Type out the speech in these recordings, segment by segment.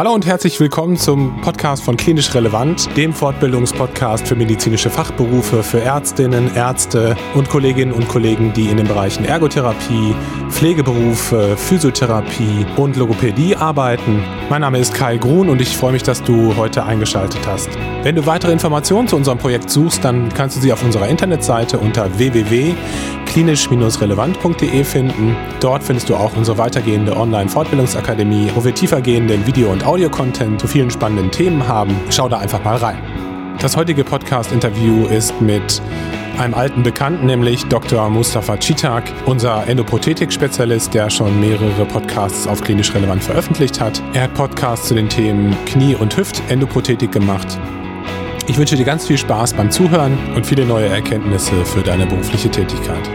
Hallo und herzlich willkommen zum Podcast von Klinisch Relevant, dem Fortbildungspodcast für medizinische Fachberufe, für Ärztinnen, Ärzte und Kolleginnen und Kollegen, die in den Bereichen Ergotherapie, Pflegeberufe, Physiotherapie und Logopädie arbeiten. Mein Name ist Kai Grun und ich freue mich, dass du heute eingeschaltet hast. Wenn du weitere Informationen zu unserem Projekt suchst, dann kannst du sie auf unserer Internetseite unter www.klinisch-relevant.de finden. Dort findest du auch unsere weitergehende Online-Fortbildungsakademie, wo wir tiefergehenden Video- und Audio-Content zu vielen spannenden Themen haben. Schau da einfach mal rein. Das heutige Podcast-Interview ist mit einem alten Bekannten, nämlich Dr. Mustafa Chitak, unser Endoprothetik-Spezialist, der schon mehrere Podcasts auf klinisch relevant veröffentlicht hat. Er hat Podcasts zu den Themen Knie- und Hüft-Endoprothetik gemacht ich wünsche dir ganz viel Spaß beim Zuhören und viele neue Erkenntnisse für deine berufliche Tätigkeit.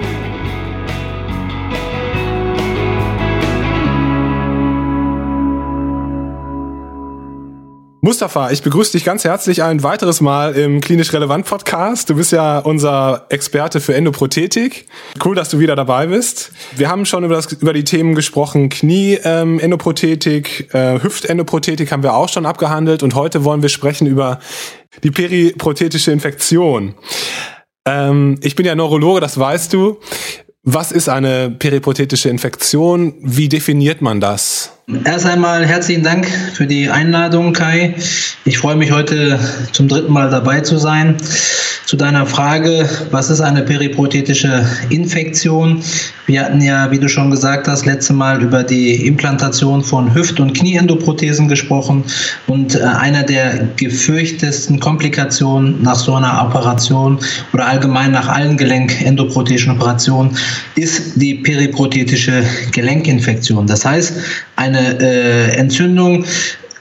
Mustafa, ich begrüße dich ganz herzlich ein weiteres Mal im Klinisch Relevant Podcast. Du bist ja unser Experte für Endoprothetik. Cool, dass du wieder dabei bist. Wir haben schon über, das, über die Themen gesprochen. Knie-Endoprothetik, ähm, äh, Hüft-Endoprothetik haben wir auch schon abgehandelt und heute wollen wir sprechen über die periprothetische Infektion. Ähm, ich bin ja Neurologe, das weißt du. Was ist eine periprothetische Infektion? Wie definiert man das? Erst einmal herzlichen Dank für die Einladung, Kai. Ich freue mich heute zum dritten Mal dabei zu sein. Zu deiner Frage, was ist eine periprothetische Infektion? Wir hatten ja, wie du schon gesagt hast, letzte Mal über die Implantation von Hüft- und Knieendoprothesen gesprochen. Und äh, einer der gefürchtesten Komplikationen nach so einer Operation oder allgemein nach allen Gelenkendoprothetischen Operationen ist die periprothetische Gelenkinfektion. Das heißt, eine äh, Entzündung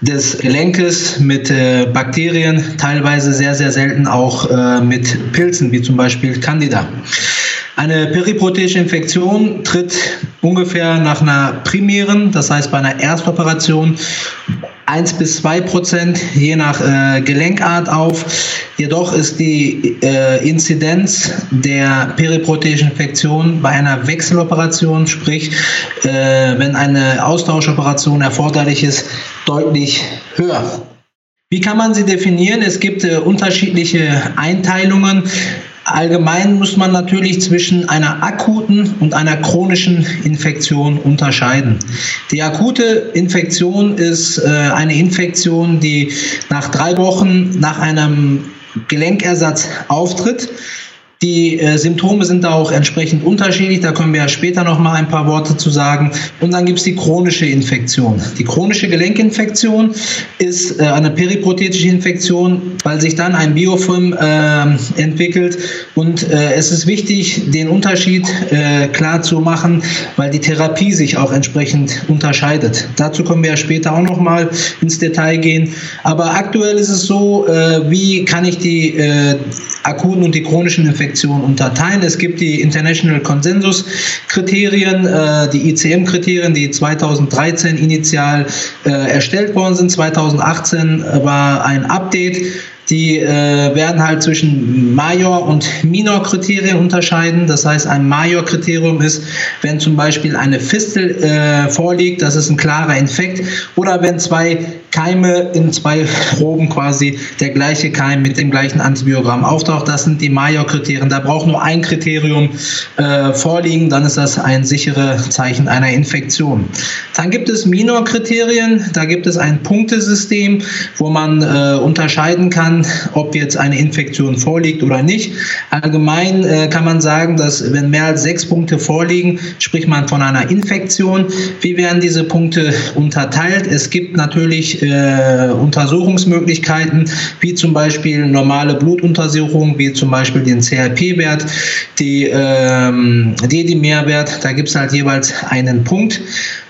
des Gelenkes mit äh, Bakterien, teilweise sehr, sehr selten auch äh, mit Pilzen, wie zum Beispiel Candida. Eine periprothetische Infektion tritt ungefähr nach einer primären, das heißt bei einer Erstoperation, 1 bis 2 Prozent je nach äh, Gelenkart auf. Jedoch ist die äh, Inzidenz der periprotheischen Infektion bei einer Wechseloperation, sprich äh, wenn eine Austauscheoperation erforderlich ist, deutlich höher. Wie kann man sie definieren? Es gibt äh, unterschiedliche Einteilungen. Allgemein muss man natürlich zwischen einer akuten und einer chronischen Infektion unterscheiden. Die akute Infektion ist äh, eine Infektion, die nach drei Wochen nach einem Gelenkersatz auftritt. Die äh, Symptome sind da auch entsprechend unterschiedlich, da können wir ja später noch mal ein paar Worte zu sagen. Und dann gibt es die chronische Infektion. Die chronische Gelenkinfektion ist äh, eine periprothetische Infektion, weil sich dann ein Biofilm äh, entwickelt. Und äh, es ist wichtig, den Unterschied äh, klar zu machen, weil die Therapie sich auch entsprechend unterscheidet. Dazu können wir ja später auch noch mal ins Detail gehen. Aber aktuell ist es so, äh, wie kann ich die akuten und die chronischen Infektionen Infektion unterteilen. Es gibt die International Consensus Kriterien, äh, die ICM-Kriterien, die 2013 initial äh, erstellt worden sind. 2018 war ein Update die äh, werden halt zwischen Major- und Minor-Kriterien unterscheiden. Das heißt, ein Major-Kriterium ist, wenn zum Beispiel eine Fistel äh, vorliegt, das ist ein klarer Infekt, oder wenn zwei Keime in zwei Proben quasi der gleiche Keim mit dem gleichen Antibiogramm auftaucht. Das sind die Major-Kriterien. Da braucht nur ein Kriterium äh, vorliegen, dann ist das ein sicheres Zeichen einer Infektion. Dann gibt es Minor-Kriterien. Da gibt es ein Punktesystem, wo man äh, unterscheiden kann, ob jetzt eine Infektion vorliegt oder nicht. Allgemein äh, kann man sagen, dass wenn mehr als sechs Punkte vorliegen, spricht man von einer Infektion. Wie werden diese Punkte unterteilt? Es gibt natürlich äh, Untersuchungsmöglichkeiten, wie zum Beispiel normale Blutuntersuchungen, wie zum Beispiel den CRP-Wert, die ähm, DD-Mehrwert, da gibt es halt jeweils einen Punkt.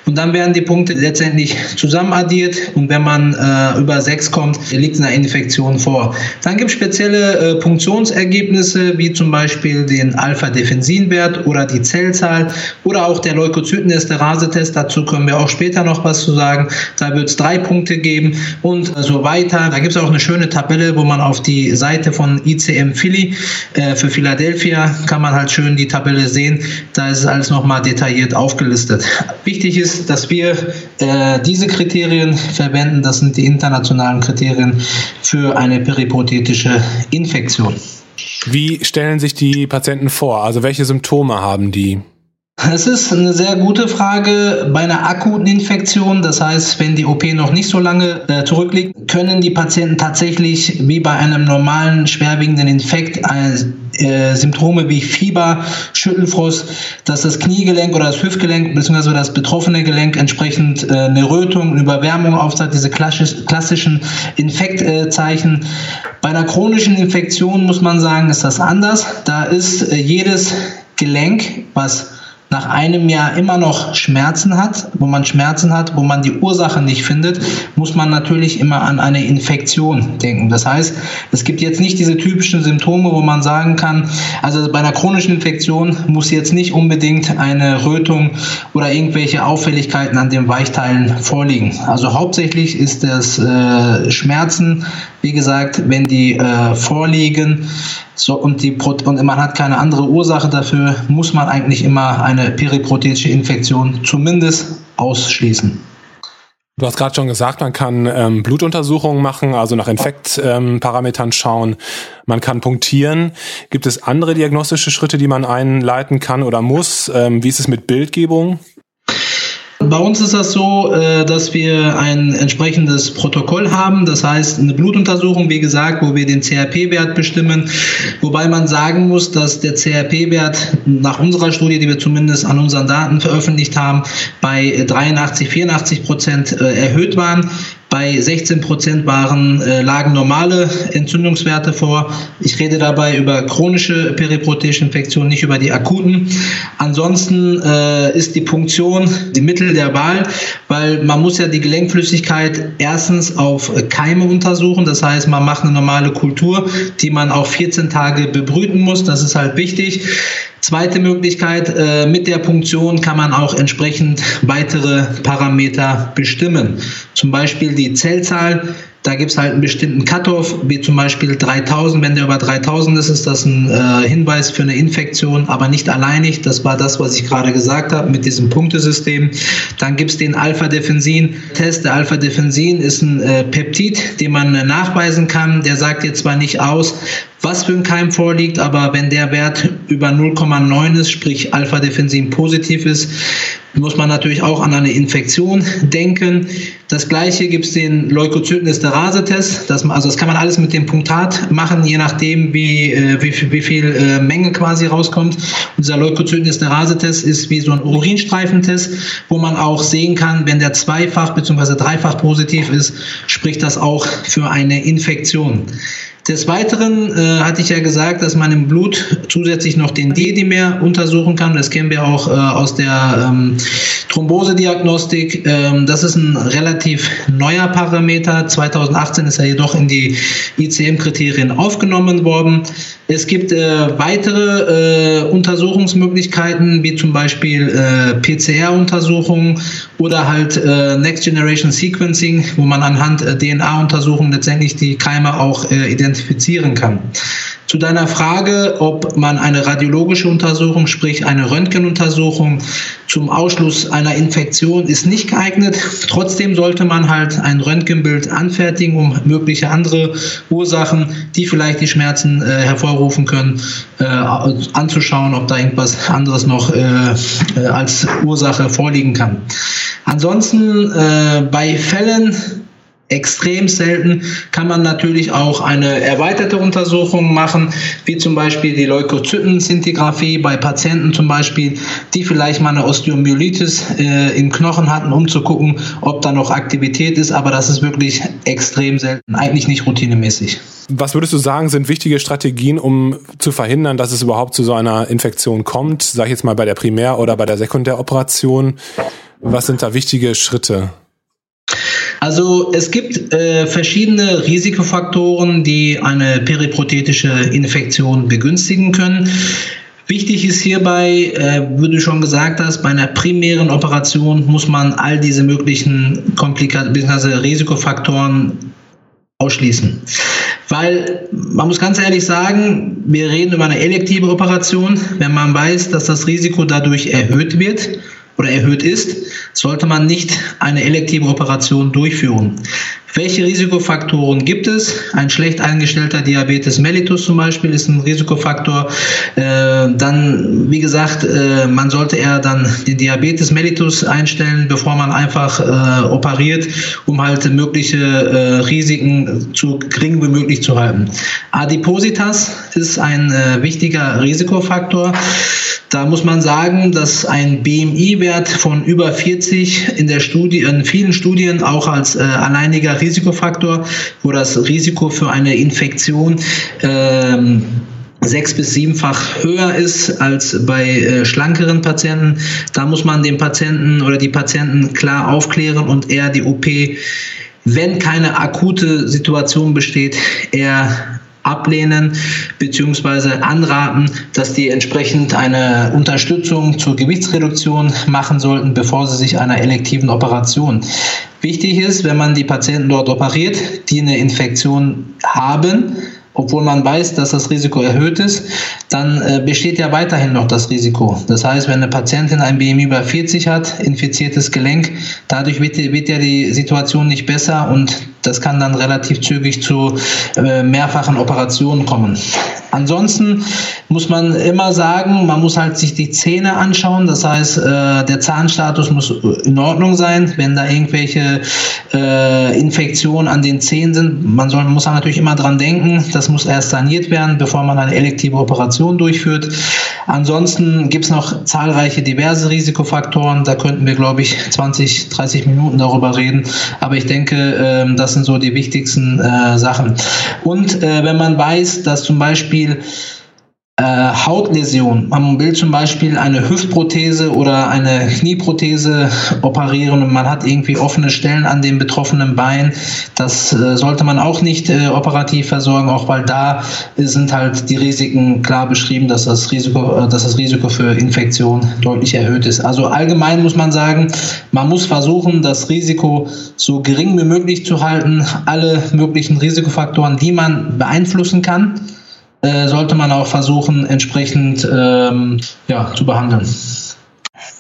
Und dann werden die Punkte letztendlich zusammen addiert und wenn man äh, über sechs kommt, liegt eine Infektion vor. Dann gibt es spezielle äh, Punktionsergebnisse, wie zum Beispiel den Alpha-Defensin-Wert oder die Zellzahl oder auch der Leukozytenesterase-Test. Dazu können wir auch später noch was zu sagen. Da wird es drei Punkte geben und so weiter. Da gibt es auch eine schöne Tabelle, wo man auf die Seite von ICM Philly äh, für Philadelphia kann man halt schön die Tabelle sehen. Da ist alles nochmal detailliert aufgelistet. Wichtig ist, ist, dass wir äh, diese Kriterien verwenden. Das sind die internationalen Kriterien für eine periprothetische Infektion. Wie stellen sich die Patienten vor? Also welche Symptome haben die? Es ist eine sehr gute Frage. Bei einer akuten Infektion, das heißt, wenn die OP noch nicht so lange äh, zurückliegt, können die Patienten tatsächlich wie bei einem normalen schwerwiegenden Infekt äh, Symptome wie Fieber, Schüttelfrost, dass das Kniegelenk oder das Hüftgelenk bzw. das betroffene Gelenk entsprechend äh, eine Rötung, eine Überwärmung aufzeigt, diese klassischen Infektzeichen. Bei einer chronischen Infektion muss man sagen, ist das anders. Da ist äh, jedes Gelenk, was nach einem Jahr immer noch Schmerzen hat, wo man Schmerzen hat, wo man die Ursache nicht findet, muss man natürlich immer an eine Infektion denken. Das heißt, es gibt jetzt nicht diese typischen Symptome, wo man sagen kann, also bei einer chronischen Infektion muss jetzt nicht unbedingt eine Rötung oder irgendwelche Auffälligkeiten an den Weichteilen vorliegen. Also hauptsächlich ist das äh, Schmerzen, wie gesagt, wenn die äh, vorliegen, so, und, die, und man hat keine andere Ursache dafür, muss man eigentlich immer eine periprothetische Infektion zumindest ausschließen. Du hast gerade schon gesagt, man kann ähm, Blutuntersuchungen machen, also nach Infektparametern ähm, schauen. Man kann punktieren. Gibt es andere diagnostische Schritte, die man einleiten kann oder muss? Ähm, wie ist es mit Bildgebung? Bei uns ist das so, äh, dass wir ein entsprechendes Protokoll haben. Das heißt, eine Blutuntersuchung, wie gesagt, wo wir den CRP-Wert bestimmen. Wobei man sagen muss, dass der CRP-Wert nach unserer Studie, die wir zumindest an unseren Daten veröffentlicht haben, bei 83, 84 Prozent äh, erhöht waren. Bei 16 Prozent waren, äh, lagen normale Entzündungswerte vor. Ich rede dabei über chronische periproteische Infektionen, nicht über die akuten. Ansonsten äh, ist die Punktion die Mittel der Wahl, weil man muss ja die Gelenkflüssigkeit erstens auf Keime untersuchen. Das heißt, man macht eine normale Kultur, die man auch 14 Tage bebrüten muss. Das ist halt wichtig. Zweite Möglichkeit, äh, mit der Punktion kann man auch entsprechend weitere Parameter bestimmen. Zum Beispiel die Zellzahl. Da gibt es halt einen bestimmten Cut-off, wie zum Beispiel 3000. Wenn der über 3000 ist, ist das ein äh, Hinweis für eine Infektion, aber nicht alleinig. Das war das, was ich gerade gesagt habe mit diesem Punktesystem. Dann gibt es den Alpha-Defensin-Test. Der Alpha-Defensin ist ein äh, Peptid, den man äh, nachweisen kann. Der sagt jetzt zwar nicht aus, was für ein Keim vorliegt, aber wenn der Wert über 0,9 ist, sprich Alpha-Defensin positiv ist, muss man natürlich auch an eine Infektion denken. Das gleiche gibt es den Leukozytenesterase-Test. Das, also das kann man alles mit dem Punktat machen, je nachdem, wie, äh, wie, wie viel äh, Menge quasi rauskommt. Und dieser Leukozytenesterase-Test ist wie so ein Urinstreifentest, wo man auch sehen kann, wenn der zweifach bzw. dreifach positiv ist, spricht das auch für eine Infektion. Des Weiteren äh, hatte ich ja gesagt, dass man im Blut zusätzlich noch den D-Dimer untersuchen kann. Das kennen wir auch äh, aus der ähm, Thrombosediagnostik. Ähm, das ist ein relativ neuer Parameter. 2018 ist er jedoch in die ICM-Kriterien aufgenommen worden. Es gibt äh, weitere äh, Untersuchungsmöglichkeiten, wie zum Beispiel äh, PCR-Untersuchungen oder halt äh, Next Generation Sequencing, wo man anhand äh, DNA-Untersuchungen letztendlich die Keime auch äh, identifizieren kann. Zu deiner Frage, ob man eine radiologische Untersuchung, sprich eine Röntgenuntersuchung zum Ausschluss einer Infektion ist nicht geeignet. Trotzdem sollte man halt ein Röntgenbild anfertigen, um mögliche andere Ursachen, die vielleicht die Schmerzen äh, hervorrufen können, äh, anzuschauen, ob da irgendwas anderes noch äh, äh als Ursache vorliegen kann. Ansonsten äh, bei Fällen, extrem selten, kann man natürlich auch eine erweiterte Untersuchung machen, wie zum Beispiel die Leukozytensintigraphie bei Patienten zum Beispiel, die vielleicht mal eine Osteomyelitis äh, im Knochen hatten, um zu gucken, ob da noch Aktivität ist, aber das ist wirklich extrem selten, eigentlich nicht routinemäßig. Was würdest du sagen, sind wichtige Strategien, um zu verhindern, dass es überhaupt zu so einer Infektion kommt? Sag ich jetzt mal bei der Primär- oder bei der Sekundäroperation. Was sind da wichtige Schritte? Also es gibt äh, verschiedene Risikofaktoren, die eine periprothetische Infektion begünstigen können. Wichtig ist hierbei, äh, wie du schon gesagt hast, bei einer primären Operation muss man all diese möglichen Komplikationen bzw. Risikofaktoren ausschließen. Weil man muss ganz ehrlich sagen, wir reden über eine elektive Operation. Wenn man weiß, dass das Risiko dadurch erhöht wird, oder erhöht ist, sollte man nicht eine elektive Operation durchführen. Welche Risikofaktoren gibt es? Ein schlecht eingestellter Diabetes mellitus zum Beispiel ist ein Risikofaktor. Äh, dann, wie gesagt, äh, man sollte eher dann den Diabetes mellitus einstellen, bevor man einfach äh, operiert, um halt mögliche Risiken zu gering wie möglich zu halten. Adipositas ist ein wichtiger Risikofaktor. Da muss man sagen, dass ein BMI-Wert von über 40 in der Studie, in vielen Studien auch als äh, alleiniger Risikofaktor, wo das Risiko für eine Infektion ähm, sechs bis siebenfach höher ist als bei äh, schlankeren Patienten. Da muss man den Patienten oder die Patienten klar aufklären und eher die OP, wenn keine akute Situation besteht, eher ablehnen bzw. anraten, dass die entsprechend eine Unterstützung zur Gewichtsreduktion machen sollten, bevor sie sich einer elektiven Operation. Wichtig ist, wenn man die Patienten dort operiert, die eine Infektion haben, obwohl man weiß, dass das Risiko erhöht ist, dann äh, besteht ja weiterhin noch das Risiko. Das heißt, wenn eine Patientin ein BMI über 40 hat, infiziertes Gelenk, dadurch wird, wird ja die Situation nicht besser und das kann dann relativ zügig zu äh, mehrfachen Operationen kommen. Ansonsten muss man immer sagen, man muss halt sich die Zähne anschauen. Das heißt, äh, der Zahnstatus muss in Ordnung sein. Wenn da irgendwelche äh, Infektionen an den Zähnen sind, man soll, muss natürlich immer dran denken, das muss erst saniert werden, bevor man eine elektive Operation durchführt. Ansonsten gibt es noch zahlreiche diverse Risikofaktoren. Da könnten wir, glaube ich, 20, 30 Minuten darüber reden. Aber ich denke, äh, das sind so die wichtigsten äh, Sachen. Und äh, wenn man weiß, dass zum Beispiel Hautläsion. Man will zum Beispiel eine Hüftprothese oder eine Knieprothese operieren und man hat irgendwie offene Stellen an dem betroffenen Bein. Das äh, sollte man auch nicht äh, operativ versorgen, auch weil da sind halt die Risiken klar beschrieben, dass das Risiko, äh, dass das Risiko für Infektion deutlich erhöht ist. Also allgemein muss man sagen, man muss versuchen, das Risiko so gering wie möglich zu halten, alle möglichen Risikofaktoren, die man beeinflussen kann äh, sollte man auch versuchen, entsprechend ähm, ja, zu behandeln.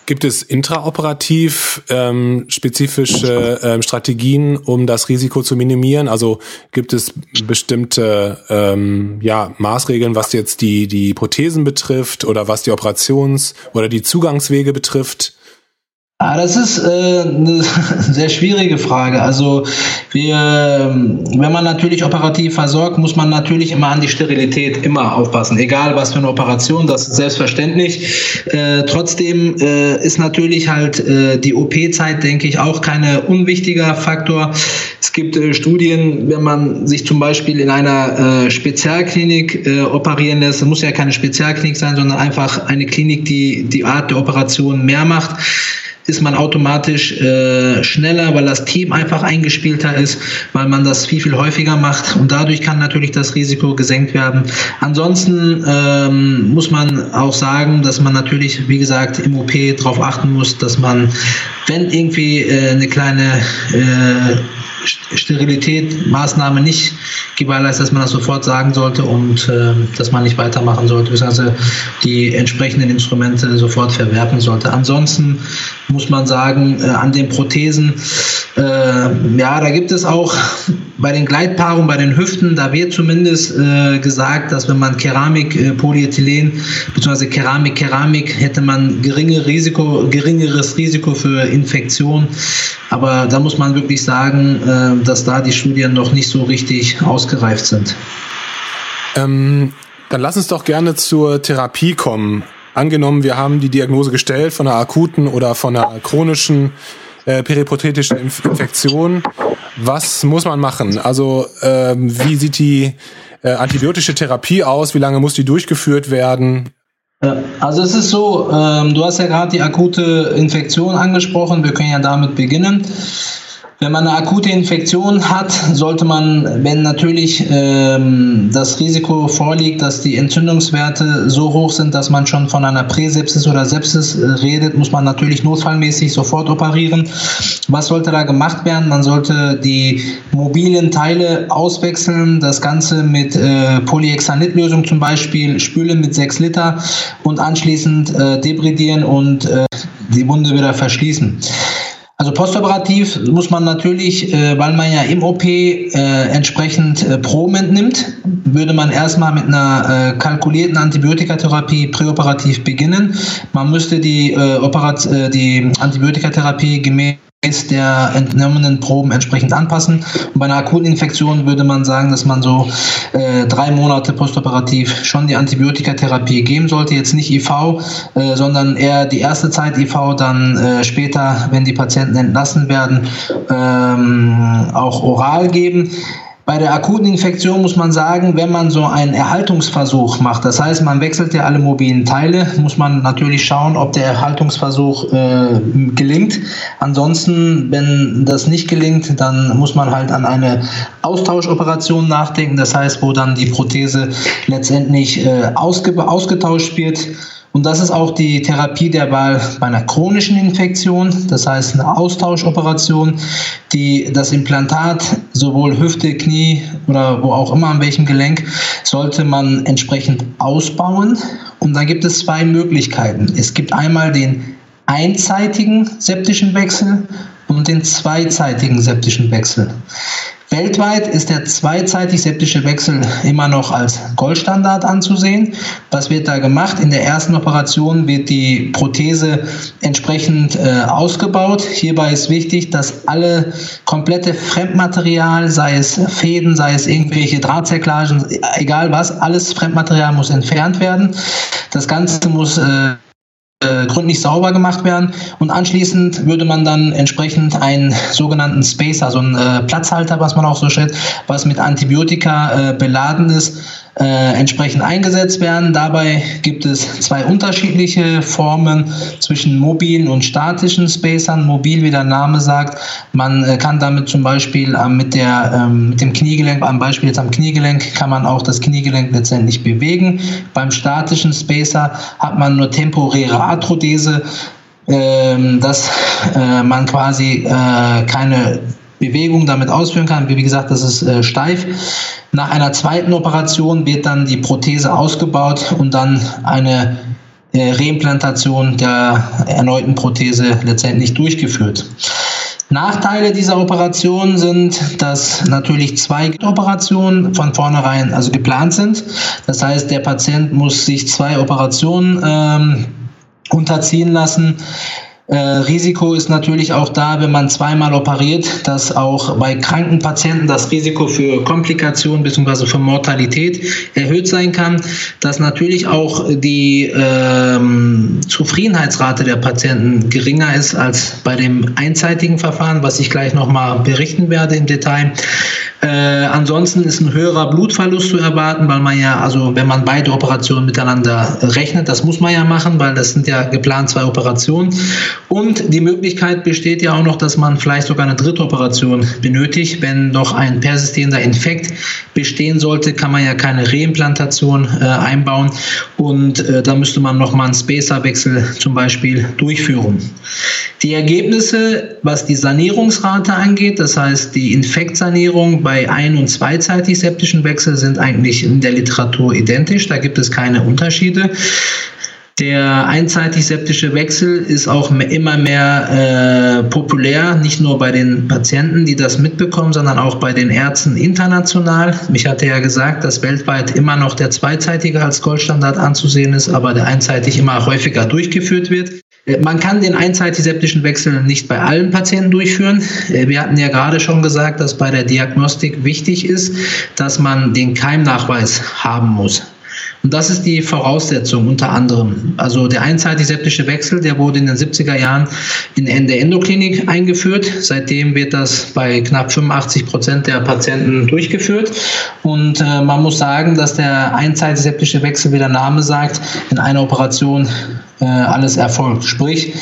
Gibt es intraoperativ ähm, spezifische ähm, Strategien, um das Risiko zu minimieren? Also gibt es bestimmte ähm, ja, Maßregeln, was jetzt die, die Prothesen betrifft oder was die Operations- oder die Zugangswege betrifft? Ah, das ist äh, eine sehr schwierige Frage. Also wir, wenn man natürlich operativ versorgt, muss man natürlich immer an die Sterilität immer aufpassen. Egal was für eine Operation, das ist selbstverständlich. Äh, trotzdem äh, ist natürlich halt äh, die OP-Zeit, denke ich, auch kein unwichtiger Faktor. Es gibt äh, Studien, wenn man sich zum Beispiel in einer äh, Spezialklinik operieren lässt, muss ja keine Spezialklinik sein, sondern einfach eine Klinik, die die Art der Operation mehr macht ist man automatisch äh, schneller, weil das Team einfach eingespielter ist, weil man das viel, viel häufiger macht und dadurch kann natürlich das Risiko gesenkt werden. Ansonsten ähm, muss man auch sagen, dass man natürlich, wie gesagt, im OP darauf achten muss, dass man, wenn irgendwie äh, eine kleine äh, Sterilität, Maßnahme nicht gewährleistet, dass man das sofort sagen sollte und äh, dass man nicht weitermachen sollte, beziehungsweise die entsprechenden Instrumente sofort verwerfen sollte. Ansonsten muss man sagen, äh, an den Prothesen, äh, ja, da gibt es auch bei den Gleitpaarungen, bei den Hüften, da wird zumindest äh, gesagt, dass wenn man Keramik, äh, Polyethylen bzw. Keramik, Keramik, hätte man geringe Risiko, geringeres Risiko für Infektion. Aber da muss man wirklich sagen, äh, dass da die Studien noch nicht so richtig ausgereift sind. Ähm, dann lass uns doch gerne zur Therapie kommen. Angenommen, wir haben die Diagnose gestellt von einer akuten oder von einer chronischen äh, periprothetische Infektion. Was muss man machen? Also ähm, wie sieht die äh, antibiotische Therapie aus? Wie lange muss die durchgeführt werden? Also es ist so, ähm, du hast ja gerade die akute Infektion angesprochen. Wir können ja damit beginnen. Wenn man eine akute Infektion hat, sollte man, wenn natürlich ähm, das Risiko vorliegt, dass die Entzündungswerte so hoch sind, dass man schon von einer Präsepsis oder Sepsis äh, redet, muss man natürlich notfallmäßig sofort operieren. Was sollte da gemacht werden? Man sollte die mobilen Teile auswechseln, das Ganze mit äh, Polyhexanitlösung zum Beispiel spülen mit 6 Liter und anschließend äh, debridieren und äh, die Wunde wieder verschließen. Also postoperativ muss man natürlich, äh, weil man ja im OP äh, entsprechend äh, Proben entnimmt, würde man erstmal mit einer äh, kalkulierten Antibiotikatherapie präoperativ beginnen. Man müsste die, äh, Operat äh, die Antibiotikatherapie gemäß der entnommenen Proben entsprechend anpassen. Und bei einer akuten Infektion würde man sagen, dass man so äh, drei Monate postoperativ schon die Antibiotikatherapie geben sollte. Jetzt nicht IV, äh, sondern eher die erste Zeit IV, dann äh, später, wenn die Patienten entlassen werden, ähm, auch oral geben. Bei der akuten Infektion muss man sagen, wenn man so einen Erhaltungsversuch macht, das heißt, man wechselt ja alle mobilen Teile, muss man natürlich schauen, ob der Erhaltungsversuch äh, gelingt. Ansonsten, wenn das nicht gelingt, dann muss man halt an eine Austauscheroperation nachdenken, das heißt, wo dann die Prothese letztendlich äh, ausge ausgetauscht wird. Und das ist auch die Therapie der Wahl bei einer chronischen Infektion, das heißt eine Austauscheroperation, die das Implantat sowohl Hüfte, Knie oder wo auch immer an welchem Gelenk sollte man entsprechend ausbauen. Und da gibt es zwei Möglichkeiten. Es gibt einmal den einseitigen septischen Wechsel und den zweizeitigen septischen Wechsel. Weltweit ist der zweizeitig septische Wechsel immer noch als Goldstandard anzusehen. Was wird da gemacht? In der ersten Operation wird die Prothese entsprechend äh, ausgebaut. Hierbei ist wichtig, dass alle komplette Fremdmaterial, sei es Fäden, sei es irgendwelche Drahtzerklagen, egal was, alles Fremdmaterial muss entfernt werden. Das Ganze muss äh, äh, gründlich sauber gemacht werden. Und anschließend würde man dann entsprechend einen sogenannten Spacer, so einen äh, Platzhalter, was man auch so schätzt, was mit Antibiotika äh, beladen ist, äh, entsprechend eingesetzt werden. Dabei gibt es zwei unterschiedliche Formen zwischen mobilen und statischen Spacern. Mobil, wie der Name sagt, man äh, kann damit zum Beispiel äh, mit, der, ähm, mit dem Kniegelenk, am Beispiel jetzt am Kniegelenk, kann man auch das Kniegelenk letztendlich bewegen. Beim statischen Spacer hat man nur temporäre Arthrodese, ähm, dass äh, man quasi äh, keine Bewegung damit ausführen kann. Wie gesagt, das ist äh, steif. Nach einer zweiten Operation wird dann die Prothese ausgebaut und dann eine äh, Reimplantation der erneuten Prothese letztendlich durchgeführt. Nachteile dieser Operation sind, dass natürlich zwei Operationen von vornherein also geplant sind. Das heißt, der Patient muss sich zwei Operationen ähm, unterziehen lassen. Äh, Risiko ist natürlich auch da, wenn man zweimal operiert, dass auch bei kranken Patienten das Risiko für Komplikationen bzw. für Mortalität erhöht sein kann, dass natürlich auch die ähm, Zufriedenheitsrate der Patienten geringer ist als bei dem einzeitigen Verfahren, was ich gleich nochmal berichten werde im Detail. Äh, ansonsten ist ein höherer Blutverlust zu erwarten, weil man ja, also wenn man beide Operationen miteinander rechnet, das muss man ja machen, weil das sind ja geplant zwei Operationen. Und die Möglichkeit besteht ja auch noch, dass man vielleicht sogar eine dritte Operation benötigt. Wenn noch ein persistierender Infekt bestehen sollte, kann man ja keine Reimplantation äh, einbauen und äh, da müsste man nochmal einen Spacerwechsel zum Beispiel durchführen. Die Ergebnisse, was die Sanierungsrate angeht, das heißt die Infektsanierung bei ein- und zweizeitig septischen Wechsel sind eigentlich in der Literatur identisch. Da gibt es keine Unterschiede. Der einseitig septische Wechsel ist auch immer mehr äh, populär, nicht nur bei den Patienten, die das mitbekommen, sondern auch bei den Ärzten international. Ich hatte ja gesagt, dass weltweit immer noch der zweizeitige als Goldstandard anzusehen ist, aber der einseitig immer häufiger durchgeführt wird. Äh, man kann den einseitig-septischen Wechsel nicht bei allen Patienten durchführen. Äh, wir hatten ja gerade schon gesagt, dass bei der Diagnostik wichtig ist, dass man den Keimnachweis haben muss. Und das ist die Voraussetzung unter anderem. Also der einseitig septische Wechsel, der wurde in den 70er Jahren in der Endoklinik eingeführt. Seitdem wird das bei knapp 85 Prozent der Patienten durchgeführt. Und äh, man muss sagen, dass der einseitig septische Wechsel, wie der Name sagt, in einer Operation äh, alles erfolgt. Sprich,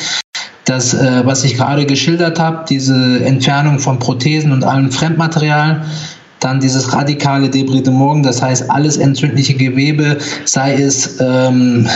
das, äh, was ich gerade geschildert habe, diese Entfernung von Prothesen und allem Fremdmaterial, dann dieses radikale Debridement, das heißt alles entzündliche Gewebe, sei es ähm,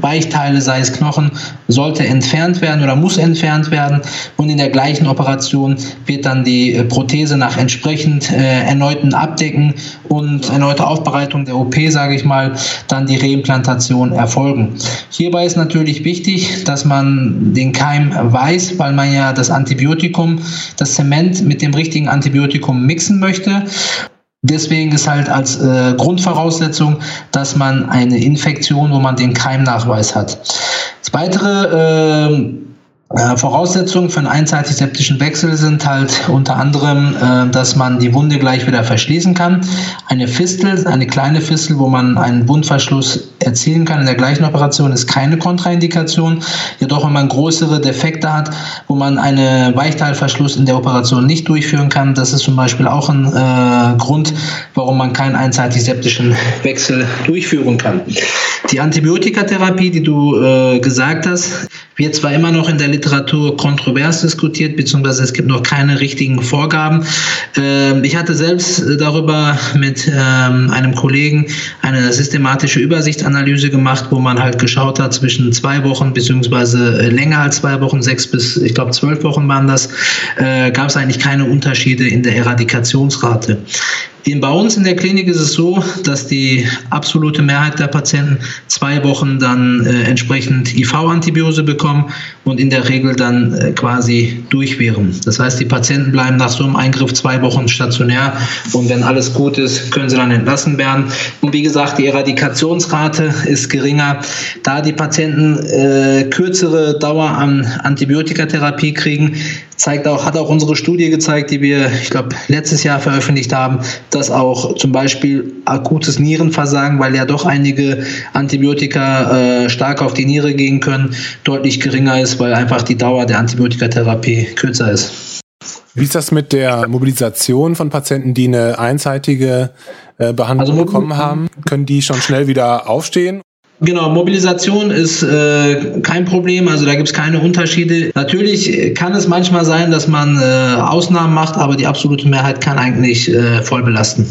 Weichteile, sei es Knochen, sollte entfernt werden oder muss entfernt werden und in der gleichen Operation wird dann die Prothese nach entsprechend äh, erneuten Abdecken und erneuter Aufbereitung der OP, sage ich mal, dann die Reimplantation erfolgen. Hierbei ist natürlich wichtig, dass man den Keim weiß, weil man ja das Antibiotikum, das Zement mit dem richtigen Antibiotikum mixen möchte. Deswegen ist halt als äh, Grundvoraussetzung, dass man eine Infektion, wo man den Keimnachweis hat. Das weitere äh, Voraussetzungen für einen einseitig septischen Wechsel sind halt unter anderem, äh, dass man die Wunde gleich wieder verschließen kann. Eine Fistel, eine kleine Fistel, wo man einen Wundverschluss erzielen kann in der gleichen Operation, ist keine Kontraindikation. Jedoch, wenn man größere Defekte hat, wo man einen Weichteilverschluss in der Operation nicht durchführen kann, das ist zum Beispiel auch ein äh, Grund, warum man keinen einseitig septischen Wechsel durchführen kann. Die Antibiotikatherapie, die du äh, gesagt hast, wird zwar immer noch in der Literatur kontrovers diskutiert, beziehungsweise es gibt noch keine richtigen Vorgaben. Ähm, ich hatte selbst darüber mit ähm, einem Kollegen eine systematische Übersichtsanalyse gemacht, wo man halt geschaut hat zwischen zwei Wochen beziehungsweise äh, länger als zwei Wochen, sechs bis ich glaube zwölf Wochen waren das, äh, gab es eigentlich keine Unterschiede in der Eradikationsrate. In, bei uns in der Klinik ist es so, dass die absolute Mehrheit der Patienten zwei Wochen dann äh, entsprechend IV-Antibiose bekommen und in der Regel dann äh, quasi durchwehren. Das heißt, die Patienten bleiben nach so einem Eingriff zwei Wochen stationär und wenn alles gut ist, können sie dann entlassen werden. Und wie gesagt, die Eradikationsrate ist geringer, da die Patienten äh, kürzere Dauer an Antibiotikatherapie kriegen, zeigt auch, hat auch unsere Studie gezeigt, die wir, ich glaube, letztes Jahr veröffentlicht haben, dass auch zum Beispiel akutes Nierenversagen, weil ja doch einige Antibiotika äh, stark auf die Niere gehen können, deutlich geringer ist, weil einfach die Dauer der Antibiotikatherapie kürzer ist. Wie ist das mit der Mobilisation von Patienten, die eine einseitige äh, Behandlung also, bekommen haben? Können die schon schnell wieder aufstehen? Genau, Mobilisation ist äh, kein Problem, also da gibt es keine Unterschiede. Natürlich kann es manchmal sein, dass man äh, Ausnahmen macht, aber die absolute Mehrheit kann eigentlich äh, voll belasten.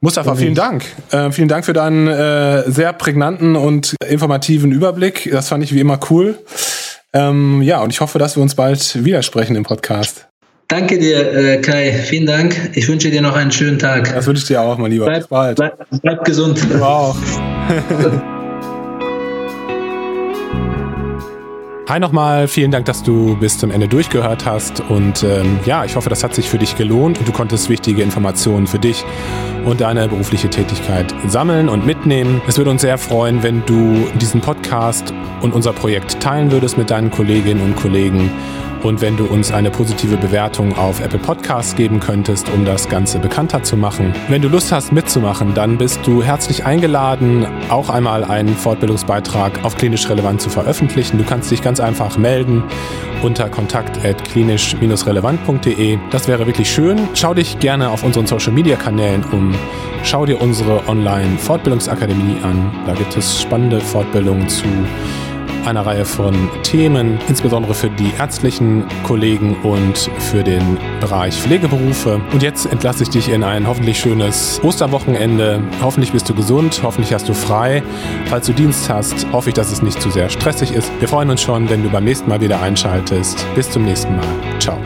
Mustafa, vielen Dank. Äh, vielen Dank für deinen äh, sehr prägnanten und informativen Überblick. Das fand ich wie immer cool. Ähm, ja, und ich hoffe, dass wir uns bald widersprechen im Podcast. Danke dir, äh, Kai. Vielen Dank. Ich wünsche dir noch einen schönen Tag. Das wünsche ich dir auch, mein Lieber. Bleib, Bis bald. Bleib, bleib gesund. Du auch. Hi nochmal, vielen Dank, dass du bis zum Ende durchgehört hast. Und ähm, ja, ich hoffe, das hat sich für dich gelohnt und du konntest wichtige Informationen für dich und deine berufliche Tätigkeit sammeln und mitnehmen. Es würde uns sehr freuen, wenn du diesen Podcast und unser Projekt teilen würdest mit deinen Kolleginnen und Kollegen und wenn du uns eine positive Bewertung auf Apple Podcasts geben könntest, um das Ganze bekannter zu machen. Wenn du Lust hast mitzumachen, dann bist du herzlich eingeladen, auch einmal einen Fortbildungsbeitrag auf klinisch relevant zu veröffentlichen. Du kannst dich ganz einfach melden unter kontakt.klinisch-relevant.de. Das wäre wirklich schön. Schau dich gerne auf unseren Social Media Kanälen um. Schau dir unsere Online-Fortbildungsakademie an. Da gibt es spannende Fortbildungen zu einer Reihe von Themen, insbesondere für die ärztlichen Kollegen und für den Bereich Pflegeberufe. Und jetzt entlasse ich dich in ein hoffentlich schönes Osterwochenende. Hoffentlich bist du gesund, hoffentlich hast du frei. Falls du Dienst hast, hoffe ich, dass es nicht zu sehr stressig ist. Wir freuen uns schon, wenn du beim nächsten Mal wieder einschaltest. Bis zum nächsten Mal. Ciao.